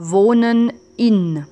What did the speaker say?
wohnen in.